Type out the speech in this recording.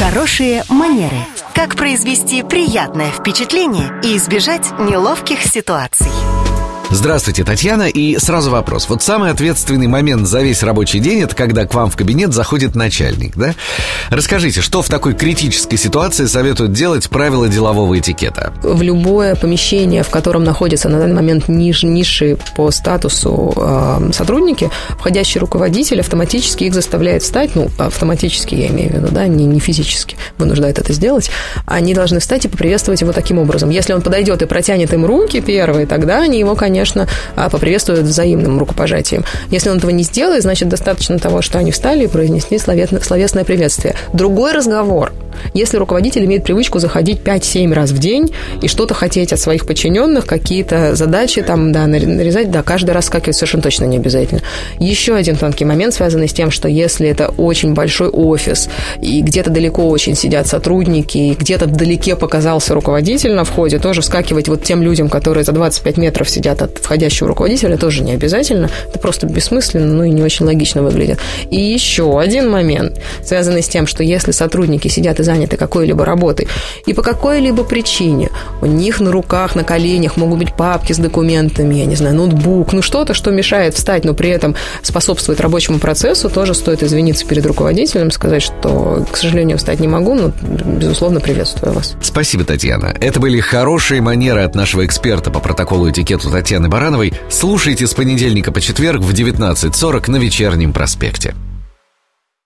Хорошие манеры. Как произвести приятное впечатление и избежать неловких ситуаций. Здравствуйте, Татьяна. И сразу вопрос. Вот самый ответственный момент за весь рабочий день это когда к вам в кабинет заходит начальник, да? Расскажите, что в такой критической ситуации советуют делать правила делового этикета? В любое помещение, в котором находятся на данный момент ниж, ниши по статусу э, сотрудники, входящий руководитель автоматически их заставляет встать, ну, автоматически я имею в виду, да, не, не физически вынуждает это сделать, они должны встать и поприветствовать его таким образом. Если он подойдет и протянет им руки первые, тогда они его, конечно, конечно, а, поприветствуют взаимным рукопожатием. Если он этого не сделает, значит, достаточно того, что они встали и произнесли словесное приветствие. Другой разговор – если руководитель имеет привычку заходить 5-7 раз в день и что-то хотеть от своих подчиненных, какие-то задачи там, да, нарезать, да, каждый раз скакивать совершенно точно не обязательно. Еще один тонкий момент, связанный с тем, что если это очень большой офис, и где-то далеко очень сидят сотрудники, и где-то вдалеке показался руководитель на входе, тоже вскакивать вот тем людям, которые за 25 метров сидят от входящего руководителя, тоже не обязательно. Это просто бессмысленно, ну и не очень логично выглядит. И еще один момент, связанный с тем, что если сотрудники сидят и заняты какой-либо работой, и по какой-либо причине у них на руках, на коленях могут быть папки с документами, я не знаю, ноутбук, ну что-то, что мешает встать, но при этом способствует рабочему процессу, тоже стоит извиниться перед руководителем, сказать, что, к сожалению, встать не могу, но, безусловно, приветствую вас. Спасибо, Татьяна. Это были хорошие манеры от нашего эксперта по протоколу этикету Татьяны Барановой. Слушайте с понедельника по четверг в 19.40 на вечернем проспекте.